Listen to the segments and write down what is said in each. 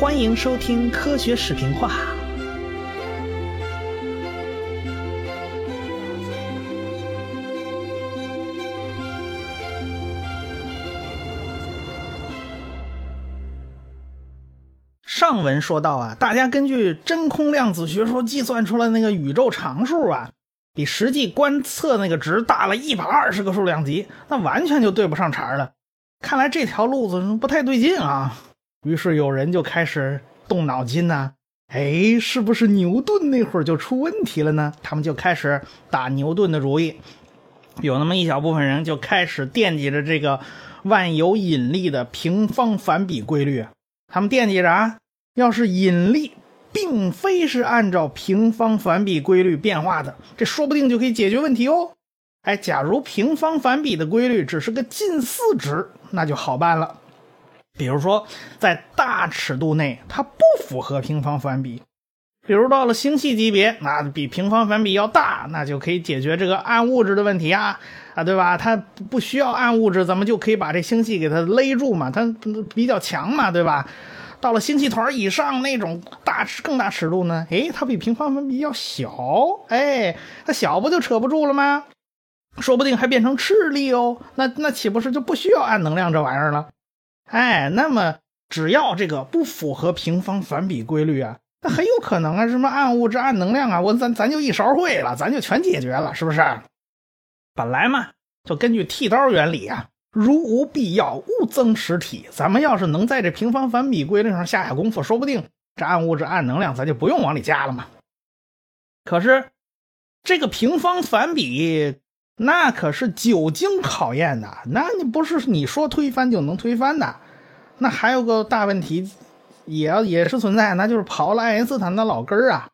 欢迎收听科学视频化。上文说到啊，大家根据真空量子学说计算出来那个宇宙常数啊，比实际观测那个值大了一百二十个数量级，那完全就对不上茬了。看来这条路子不太对劲啊。于是有人就开始动脑筋呐，哎，是不是牛顿那会儿就出问题了呢？他们就开始打牛顿的主意。有那么一小部分人就开始惦记着这个万有引力的平方反比规律。他们惦记着啊，要是引力并非是按照平方反比规律变化的，这说不定就可以解决问题哦。哎，假如平方反比的规律只是个近似值，那就好办了。比如说，在大尺度内，它不符合平方反比；比如到了星系级别，那比平方反比要大，那就可以解决这个暗物质的问题啊啊，对吧？它不需要暗物质，咱们就可以把这星系给它勒住嘛，它比较强嘛，对吧？到了星系团以上那种大尺更大尺度呢，哎，它比平方反比要小，哎，它小不就扯不住了吗？说不定还变成斥力哦，那那岂不是就不需要暗能量这玩意儿了？哎，那么只要这个不符合平方反比规律啊，那很有可能啊，什么暗物质、暗能量啊，我咱咱就一勺烩了，咱就全解决了，是不是？本来嘛，就根据剃刀原理啊，如无必要，勿增实体。咱们要是能在这平方反比规律上下下功夫，说不定这暗物质、暗能量咱就不用往里加了嘛。可是这个平方反比。那可是久经考验的，那你不是你说推翻就能推翻的。那还有个大问题，也要也是存在，那就是刨了爱因斯坦的老根儿啊。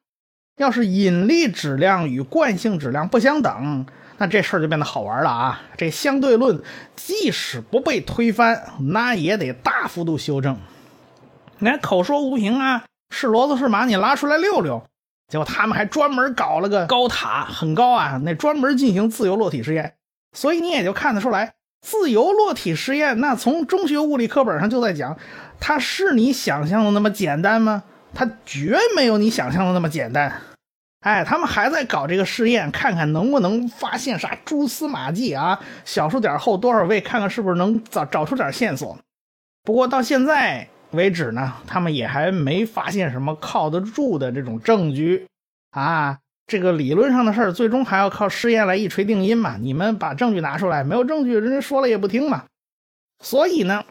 要是引力质量与惯性质量不相等，那这事儿就变得好玩了啊。这相对论即使不被推翻，那也得大幅度修正。那口说无凭啊，是骡子是马，你拉出来溜溜。结果他们还专门搞了个高塔，很高啊，那专门进行自由落体实验。所以你也就看得出来，自由落体实验那从中学物理课本上就在讲，它是你想象的那么简单吗？它绝没有你想象的那么简单。哎，他们还在搞这个试验，看看能不能发现啥蛛丝马迹啊，小数点后多少位，看看是不是能找找出点线索。不过到现在。为止呢，他们也还没发现什么靠得住的这种证据啊。这个理论上的事儿，最终还要靠试验来一锤定音嘛。你们把证据拿出来，没有证据，人家说了也不听嘛。所以呢，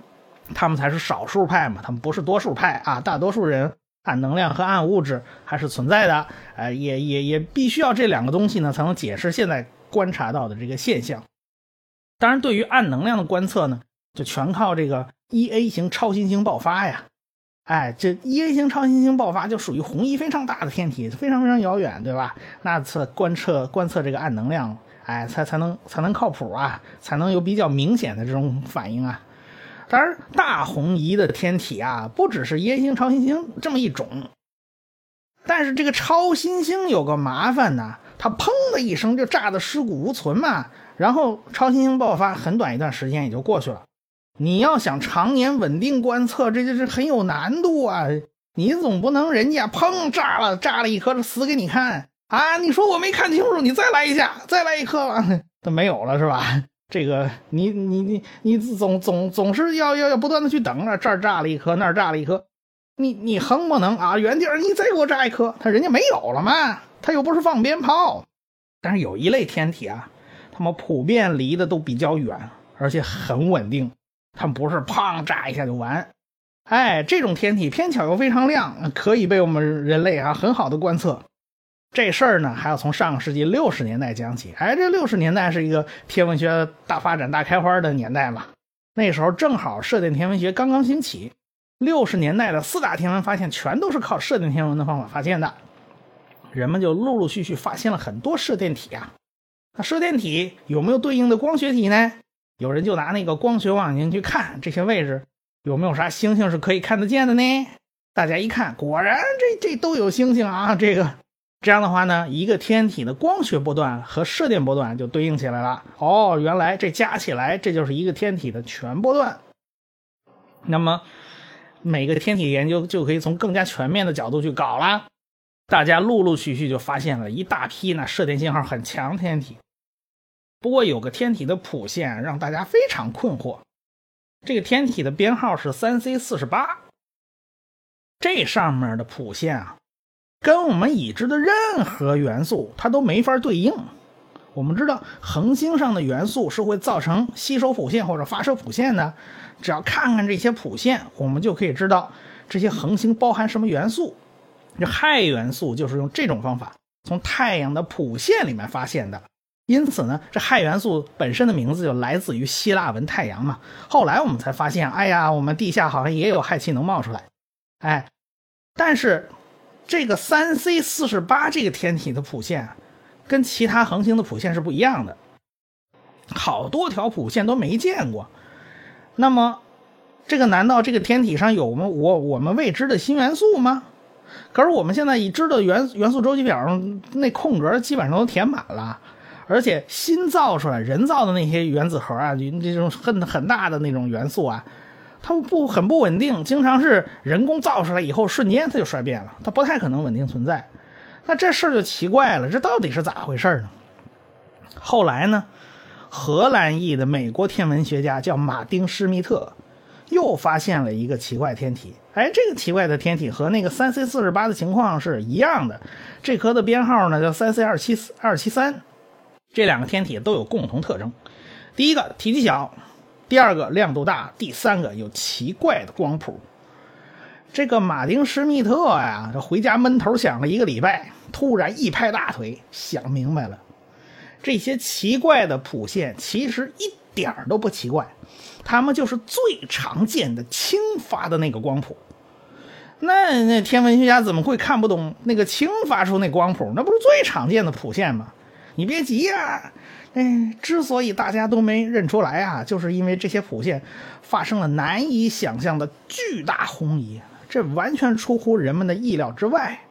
他们才是少数派嘛，他们不是多数派啊。大多数人暗能量和暗物质还是存在的，呃，也也也必须要这两个东西呢，才能解释现在观察到的这个现象。当然，对于暗能量的观测呢，就全靠这个。一 A 型超新星爆发呀，哎，这一 A 型超新星爆发就属于红移非常大的天体，非常非常遥远，对吧？那测观测观测这个暗能量，哎，才才能才能靠谱啊，才能有比较明显的这种反应啊。当然，大红移的天体啊，不只是一 A 型超新星这么一种，但是这个超新星有个麻烦呢，它砰的一声就炸得尸骨无存嘛，然后超新星爆发，很短一段时间也就过去了。你要想常年稳定观测，这就是很有难度啊！你总不能人家砰炸了，炸了一颗死给你看啊！你说我没看清楚，你再来一下，再来一颗吧，都没有了是吧？这个你你你你总总总是要要要不断的去等着，这儿炸了一颗，那儿炸了一颗，你你横不能啊！原地儿你再给我炸一颗，他人家没有了嘛，他又不是放鞭炮。但是有一类天体啊，他们普遍离得都比较远，而且很稳定。它不是砰炸一下就完，哎，这种天体偏巧又非常亮，可以被我们人类啊很好的观测。这事儿呢，还要从上个世纪六十年代讲起。哎，这六十年代是一个天文学大发展、大开花的年代嘛。那时候正好射电天文学刚刚兴起，六十年代的四大天文发现全都是靠射电天文的方法发现的。人们就陆陆续续发现了很多射电体啊。那射电体有没有对应的光学体呢？有人就拿那个光学望远镜去看这些位置有没有啥星星是可以看得见的呢？大家一看，果然这这都有星星啊！这个这样的话呢，一个天体的光学波段和射电波段就对应起来了。哦，原来这加起来这就是一个天体的全波段。那么每个天体研究就可以从更加全面的角度去搞了。大家陆陆续续就发现了一大批那射电信号很强天体。不过有个天体的谱线让大家非常困惑，这个天体的编号是三 C 四十八，这上面的谱线啊，跟我们已知的任何元素它都没法对应。我们知道恒星上的元素是会造成吸收谱线或者发射谱线的，只要看看这些谱线，我们就可以知道这些恒星包含什么元素。这氦元素就是用这种方法从太阳的谱线里面发现的，因此呢，这氦元素本身的名字就来自于希腊文太阳嘛。后来我们才发现，哎呀，我们地下好像也有氦气能冒出来，哎，但是这个三 C 四十八这个天体的谱线。跟其他恒星的谱线是不一样的，好多条谱线都没见过。那么，这个难道这个天体上有我们我我们未知的新元素吗？可是我们现在已知的元元素周期表上那空格基本上都填满了，而且新造出来人造的那些原子核啊，这种很很大的那种元素啊，它不很不稳定，经常是人工造出来以后瞬间它就衰变了，它不太可能稳定存在。那这事儿就奇怪了，这到底是咋回事呢？后来呢，荷兰裔的美国天文学家叫马丁施密特，又发现了一个奇怪天体。哎，这个奇怪的天体和那个三 C 四十八的情况是一样的，这颗的编号呢叫三 C 二七二七三。这两个天体都有共同特征：第一个体积小，第二个亮度大，第三个有奇怪的光谱。这个马丁施密特呀，这回家闷头想了一个礼拜。突然一拍大腿，想明白了，这些奇怪的谱线其实一点都不奇怪，它们就是最常见的氢发的那个光谱。那那天文学家怎么会看不懂那个氢发出那光谱？那不是最常见的谱线吗？你别急呀，哎，之所以大家都没认出来啊，就是因为这些谱线发生了难以想象的巨大红移，这完全出乎人们的意料之外。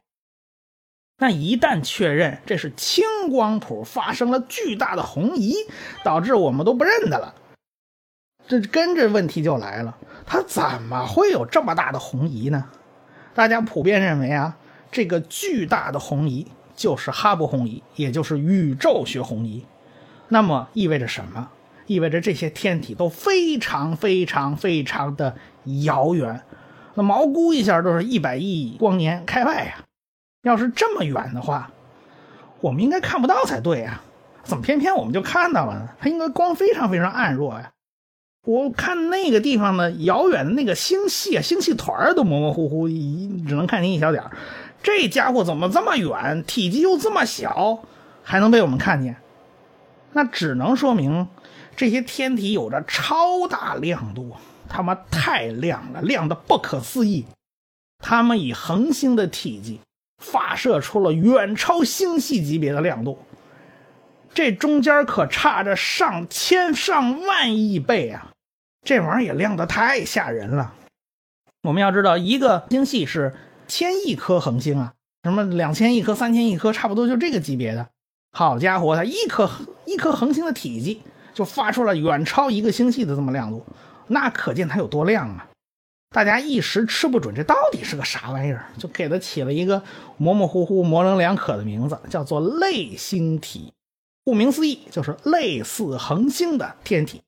那一旦确认这是氢光谱发生了巨大的红移，导致我们都不认得了，这跟着问题就来了，它怎么会有这么大的红移呢？大家普遍认为啊，这个巨大的红移就是哈勃红移，也就是宇宙学红移。那么意味着什么？意味着这些天体都非常非常非常的遥远，那毛估一下都是一百亿光年开外呀。要是这么远的话，我们应该看不到才对呀，怎么偏偏我们就看到了呢？它应该光非常非常暗弱呀。我看那个地方的遥远的那个星系啊，星系团都模模糊糊，只能看见一小点儿这家伙怎么这么远，体积又这么小，还能被我们看见？那只能说明这些天体有着超大亮度，他妈太亮了，亮的不可思议。它们以恒星的体积。发射出了远超星系级别的亮度，这中间可差着上千上万亿倍啊！这玩意儿也亮得太吓人了。我们要知道，一个星系是千亿颗恒星啊，什么两千亿颗、三千亿颗，差不多就这个级别的。好家伙，它一颗一颗恒星的体积就发出了远超一个星系的这么亮度，那可见它有多亮啊！大家一时吃不准这到底是个啥玩意儿，就给它起了一个模模糊糊、模棱两可的名字，叫做类星体。顾名思义，就是类似恒星的天体。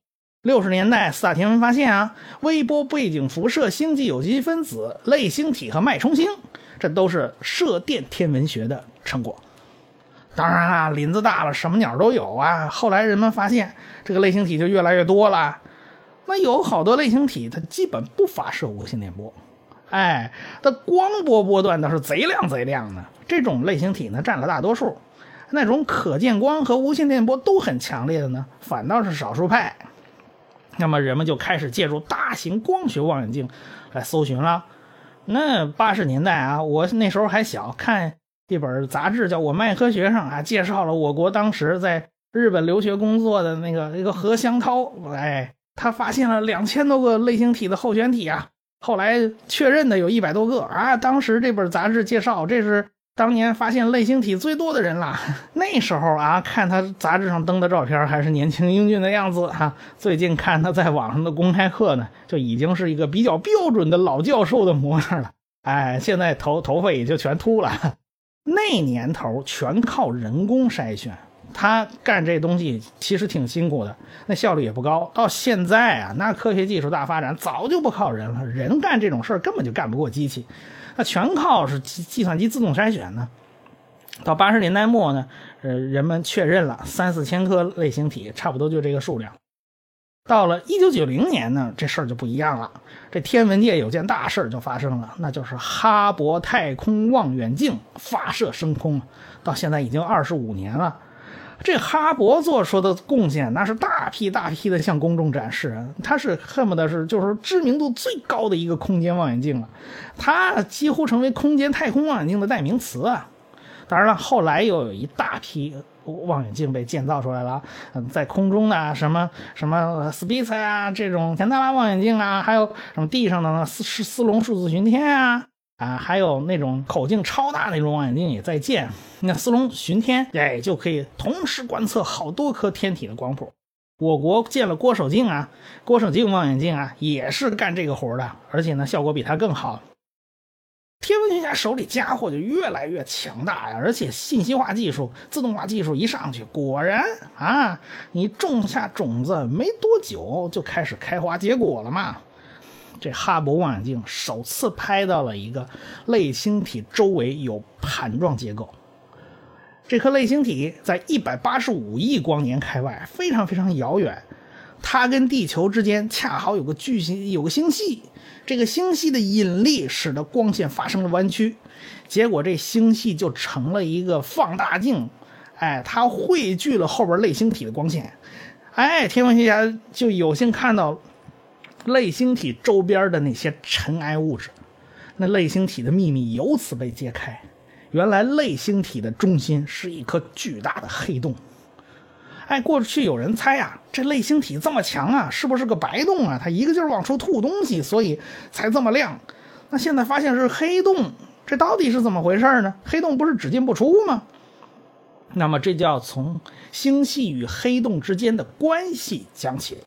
六十年代四大天文发现啊，微波背景辐射、星际有机分子、类星体和脉冲星，这都是射电天文学的成果。当然啦，林子大了，什么鸟都有啊。后来人们发现，这个类星体就越来越多了。那有好多类星体，它基本不发射无线电波，哎，它光波波段倒是贼亮贼亮的。这种类星体呢，占了大多数。那种可见光和无线电波都很强烈的呢，反倒是少数派。那么人们就开始借助大型光学望远镜来搜寻了。那八十年代啊，我那时候还小，看一本杂志叫《我卖科学》上啊，介绍了我国当时在日本留学工作的那个一个何香涛，哎。他发现了两千多个类星体的候选体啊，后来确认的有一百多个啊。当时这本杂志介绍，这是当年发现类星体最多的人了。那时候啊，看他杂志上登的照片还是年轻英俊的样子哈。最近看他在网上的公开课呢，就已经是一个比较标准的老教授的模样了。哎，现在头头发也就全秃了。那年头全靠人工筛选，他干这东西其实挺辛苦的，那效率也不高。到现在啊，那科学技术大发展，早就不靠人了，人干这种事儿根本就干不过机器。那全靠是计计算机自动筛选呢。到八十年代末呢，呃，人们确认了三四千颗类型体，差不多就这个数量。到了一九九零年呢，这事儿就不一样了。这天文界有件大事儿就发生了，那就是哈勃太空望远镜发射升空，到现在已经二十五年了。这哈勃做出的贡献，那是大批大批的向公众展示。他是恨不得是就是知名度最高的一个空间望远镜了，它几乎成为空间太空望远镜的代名词啊。当然了，后来又有一大批望远镜被建造出来了，嗯，在空中的什么什么 Spitz 啊，这种田纳拉望远镜啊，还有什么地上的呢斯斯隆数字巡天啊。啊，还有那种口径超大那种望远镜也在建。那斯隆巡天，哎，就可以同时观测好多颗天体的光谱。我国建了郭守敬啊，郭守敬望远镜啊，也是干这个活的，而且呢，效果比他更好。天文学家手里家伙就越来越强大呀，而且信息化技术、自动化技术一上去，果然啊，你种下种子没多久就开始开花结果了嘛。这哈勃望远镜首次拍到了一个类星体周围有盘状结构。这颗类星体在一百八十五亿光年开外，非常非常遥远。它跟地球之间恰好有个巨星，有个星系。这个星系的引力使得光线发生了弯曲，结果这星系就成了一个放大镜。哎，它汇聚了后边类星体的光线。哎，天文学家就有幸看到。类星体周边的那些尘埃物质，那类星体的秘密由此被揭开。原来类星体的中心是一颗巨大的黑洞。哎，过去有人猜啊，这类星体这么强啊，是不是个白洞啊？它一个劲儿往出吐东西，所以才这么亮。那现在发现是黑洞，这到底是怎么回事呢？黑洞不是只进不出吗？那么这就要从星系与黑洞之间的关系讲起。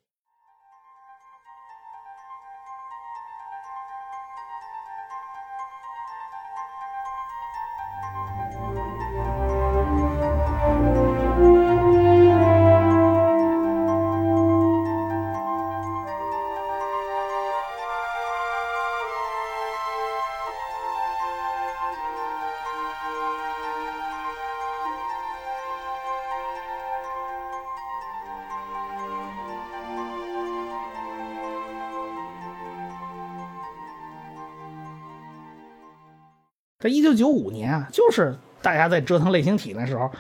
在一九九五年啊，就是大家在折腾类星体的时候，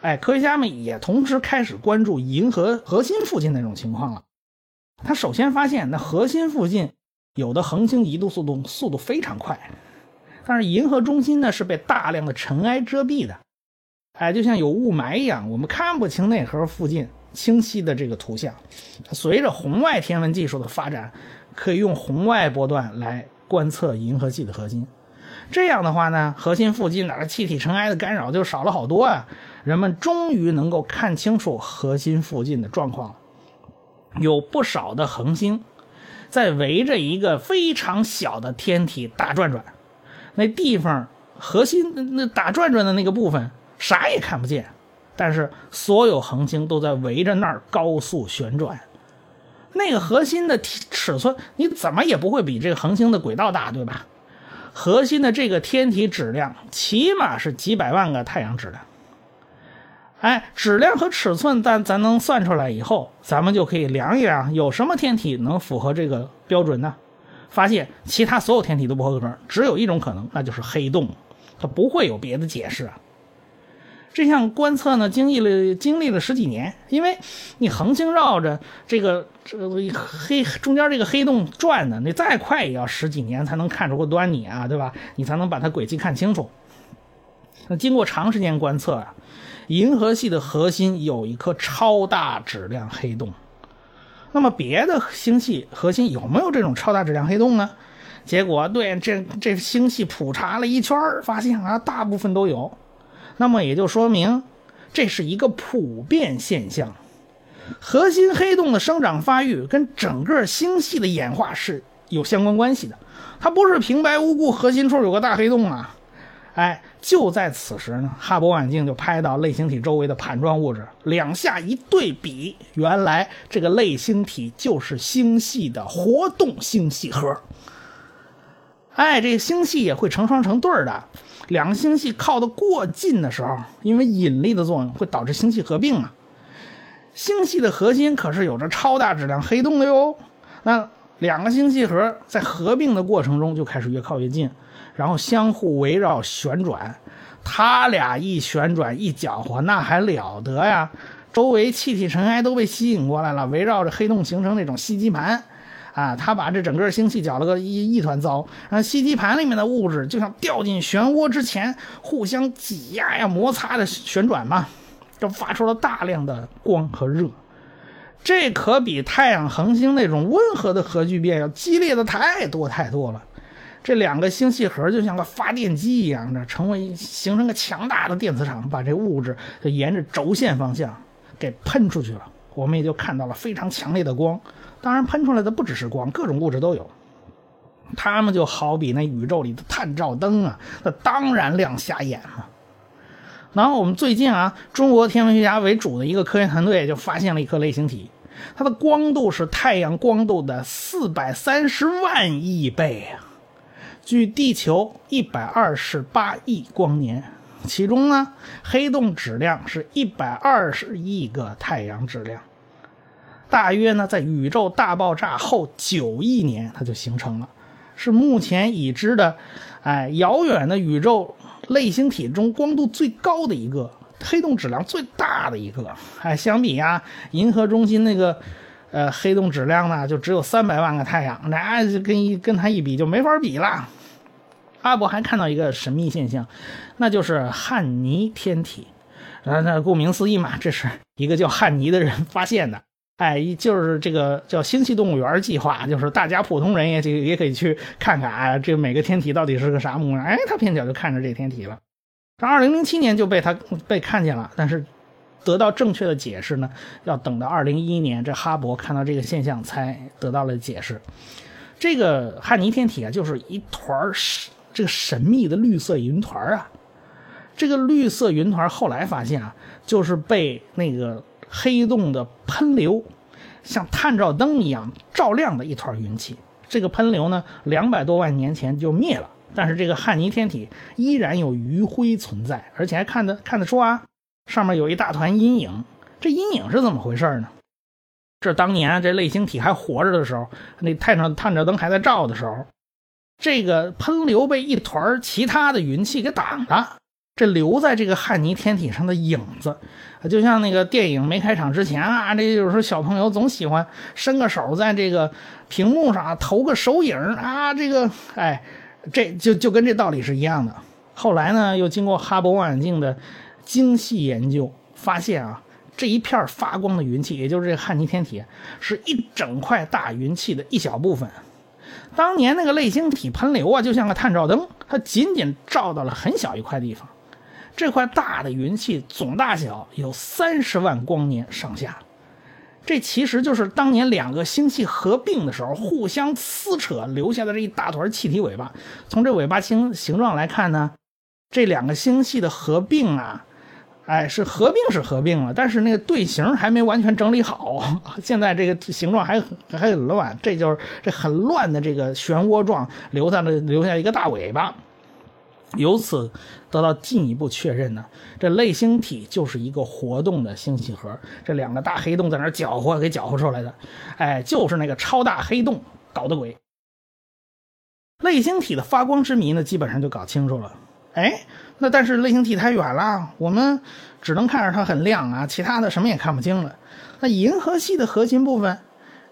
哎，科学家们也同时开始关注银河核心附近那种情况了。他首先发现，那核心附近有的恒星移动速度速度非常快，但是银河中心呢是被大量的尘埃遮蔽的，哎，就像有雾霾一样，我们看不清内核附近清晰的这个图像。随着红外天文技术的发展，可以用红外波段来观测银河系的核心。这样的话呢，核心附近哪的气体尘埃的干扰就少了好多啊！人们终于能够看清楚核心附近的状况了，有不少的恒星在围着一个非常小的天体打转转，那地方核心那打转转的那个部分啥也看不见，但是所有恒星都在围着那儿高速旋转。那个核心的尺寸你怎么也不会比这个恒星的轨道大，对吧？核心的这个天体质量起码是几百万个太阳质量，哎，质量和尺寸咱咱能算出来以后，咱们就可以量一量有什么天体能符合这个标准呢？发现其他所有天体都不合格，只有一种可能，那就是黑洞，它不会有别的解释。啊这项观测呢，经历了经历了十几年，因为你恒星绕着这个这个黑中间这个黑洞转呢，你再快也要十几年才能看出个端倪啊，对吧？你才能把它轨迹看清楚。那经过长时间观测啊，银河系的核心有一颗超大质量黑洞。那么别的星系核心有没有这种超大质量黑洞呢？结果对这这星系普查了一圈发现啊，大部分都有。那么也就说明，这是一个普遍现象。核心黑洞的生长发育跟整个星系的演化是有相关关系的，它不是平白无故核心处有个大黑洞啊！哎，就在此时呢，哈勃望远镜就拍到类星体周围的盘状物质，两下一对比，原来这个类星体就是星系的活动星系核。哎，这星系也会成双成对的，两个星系靠得过近的时候，因为引力的作用会导致星系合并啊。星系的核心可是有着超大质量黑洞的哟。那两个星系核在合并的过程中就开始越靠越近，然后相互围绕旋转。它俩一旋转一搅和，那还了得呀！周围气体尘埃都被吸引过来了，围绕着黑洞形成那种吸积盘。啊，它把这整个星系搅了个一一团糟。然后吸积盘里面的物质就像掉进漩涡之前，互相挤压呀、摩擦的旋转嘛，就发出了大量的光和热。这可比太阳恒星那种温和的核聚变要激烈的太多太多了。这两个星系核就像个发电机一样的，成为形成个强大的电磁场，把这物质就沿着轴线方向给喷出去了。我们也就看到了非常强烈的光。当然，喷出来的不只是光，各种物质都有。它们就好比那宇宙里的探照灯啊，那当然亮瞎眼了。然后我们最近啊，中国天文学家为主的一个科研团队就发现了一颗类星体，它的光度是太阳光度的四百三十万亿倍啊，距地球一百二十八亿光年。其中呢，黑洞质量是一百二十亿个太阳质量。大约呢，在宇宙大爆炸后九亿年，它就形成了，是目前已知的，哎，遥远的宇宙类星体中光度最高的一个，黑洞质量最大的一个。哎，相比呀，银河中心那个，呃，黑洞质量呢，就只有三百万个太阳，那就跟一跟它一比就没法比了。阿伯还看到一个神秘现象，那就是汉尼天体。那，那顾名思义嘛，这是一个叫汉尼的人发现的。哎，就是这个叫星系动物园计划，就是大家普通人也也也可以去看看啊，这每个天体到底是个啥模样？哎，他偏巧就看着这天体了。这二零零七年就被他被看见了，但是得到正确的解释呢，要等到二零一一年，这哈勃看到这个现象才得到了解释。这个汉尼天体啊，就是一团神这个神秘的绿色云团啊。这个绿色云团后来发现啊，就是被那个。黑洞的喷流，像探照灯一样照亮的一团云气。这个喷流呢，两百多万年前就灭了，但是这个汉尼天体依然有余晖存在，而且还看得看得出啊，上面有一大团阴影。这阴影是怎么回事呢？这当年这类星体还活着的时候，那探照探照灯还在照的时候，这个喷流被一团其他的云气给挡了。这留在这个汉尼天体上的影子，就像那个电影没开场之前啊，这有时候小朋友总喜欢伸个手在这个屏幕上投个手影啊，这个哎，这就就跟这道理是一样的。后来呢，又经过哈勃望远镜的精细研究，发现啊，这一片发光的云气，也就是这汉尼天体，是一整块大云气的一小部分。当年那个类星体喷流啊，就像个探照灯，它仅仅照到了很小一块地方。这块大的云气总大小有三十万光年上下，这其实就是当年两个星系合并的时候互相撕扯留下的这一大团气体尾巴。从这尾巴形形状来看呢，这两个星系的合并啊，哎，是合并是合并了，但是那个队形还没完全整理好，现在这个形状还还很乱。这就是这很乱的这个漩涡状留下了留下一个大尾巴。由此得到进一步确认呢，这类星体就是一个活动的星系核，这两个大黑洞在那搅和，给搅和出来的，哎，就是那个超大黑洞搞的鬼。类星体的发光之谜呢，基本上就搞清楚了。哎，那但是类星体太远了，我们只能看着它很亮啊，其他的什么也看不清了。那银河系的核心部分。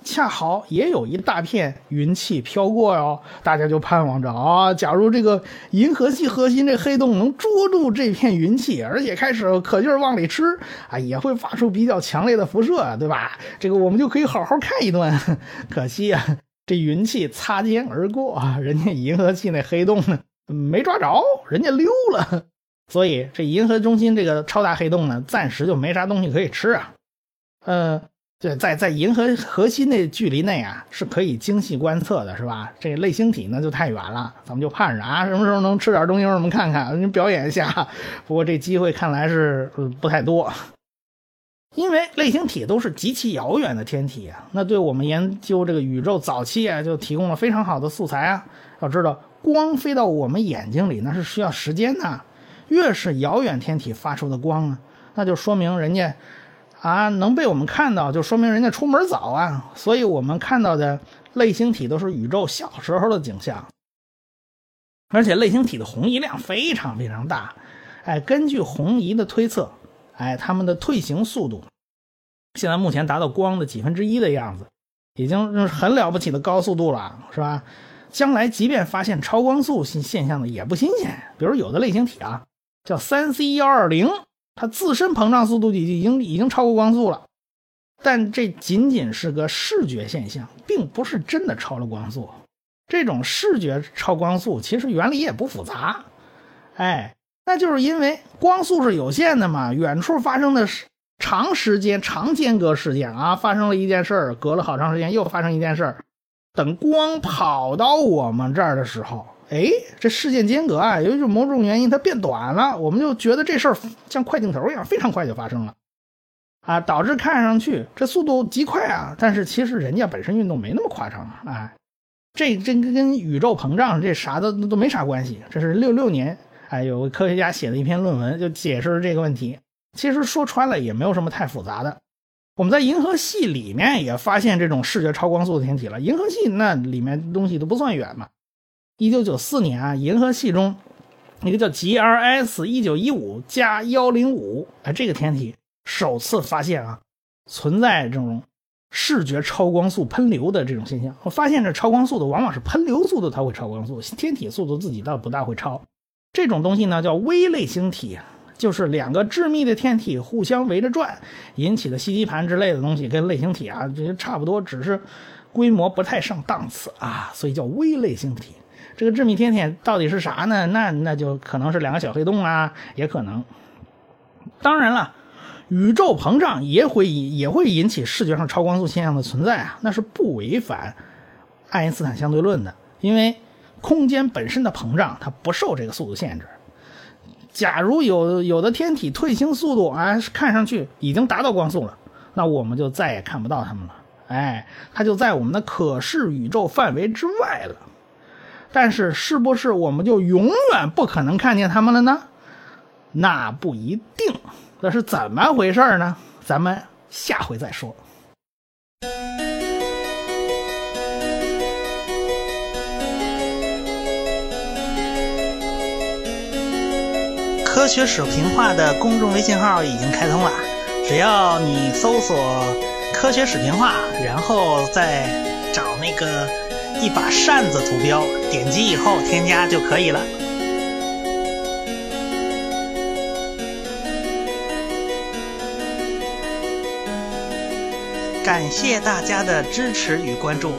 恰好也有一大片云气飘过哟，大家就盼望着啊，假如这个银河系核心这黑洞能捉住这片云气，而且开始可劲儿往里吃啊，也会发出比较强烈的辐射，对吧？这个我们就可以好好看一顿。可惜啊，这云气擦肩而过啊，人家银河系那黑洞呢没抓着，人家溜了，所以这银河中心这个超大黑洞呢，暂时就没啥东西可以吃啊。呃，对，在在银河核心的距离内啊，是可以精细观测的，是吧？这类星体呢就太远了，咱们就盼着啊，什么时候能吃点东西我们看看，你表演一下。不过这机会看来是不太多。因为类星体都是极其遥远的天体啊，那对我们研究这个宇宙早期啊，就提供了非常好的素材啊。要知道，光飞到我们眼睛里那是需要时间的，越是遥远天体发出的光啊，那就说明人家啊能被我们看到，就说明人家出门早啊。所以我们看到的类星体都是宇宙小时候的景象，而且类星体的红移量非常非常大，哎，根据红移的推测。哎，它们的退行速度现在目前达到光的几分之一的样子，已经是很了不起的高速度了，是吧？将来即便发现超光速现现象的也不新鲜。比如有的类星体啊，叫三 C 幺二零，它自身膨胀速度已已经已经超过光速了，但这仅仅是个视觉现象，并不是真的超了光速。这种视觉超光速其实原理也不复杂，哎。那就是因为光速是有限的嘛，远处发生的长时间、长间隔事件啊，发生了一件事儿，隔了好长时间又发生一件事儿，等光跑到我们这儿的时候，哎，这事件间隔啊，由于某种原因它变短了，我们就觉得这事儿像快镜头一样，非常快就发生了，啊，导致看上去这速度极快啊，但是其实人家本身运动没那么夸张啊，这这跟宇宙膨胀这啥的都没啥关系，这是六六年。哎，有个科学家写的一篇论文就解释了这个问题。其实说穿了也没有什么太复杂的。我们在银河系里面也发现这种视觉超光速的天体了。银河系那里面东西都不算远嘛。一九九四年啊，银河系中一个叫 GRS 一九一五加幺零五哎，这个天体首次发现啊，存在这种视觉超光速喷流的这种现象。我发现这超光速的往往是喷流速度它会超光速，天体速度自己倒不大会超。这种东西呢叫微类星体，就是两个致密的天体互相围着转引起的吸积盘之类的东西，跟类星体啊这些差不多，只是规模不太上档次啊，所以叫微类星体。这个致密天体到底是啥呢？那那就可能是两个小黑洞啊，也可能。当然了，宇宙膨胀也会也会引起视觉上超光速现象的存在啊，那是不违反爱因斯坦相对论的，因为。空间本身的膨胀，它不受这个速度限制。假如有有的天体退行速度啊，看上去已经达到光速了，那我们就再也看不到它们了。哎，它就在我们的可视宇宙范围之外了。但是，是不是我们就永远不可能看见它们了呢？那不一定。那是怎么回事呢？咱们下回再说。科学史评话的公众微信号已经开通了，只要你搜索“科学史评话”，然后再找那个一把扇子图标，点击以后添加就可以了。感谢大家的支持与关注。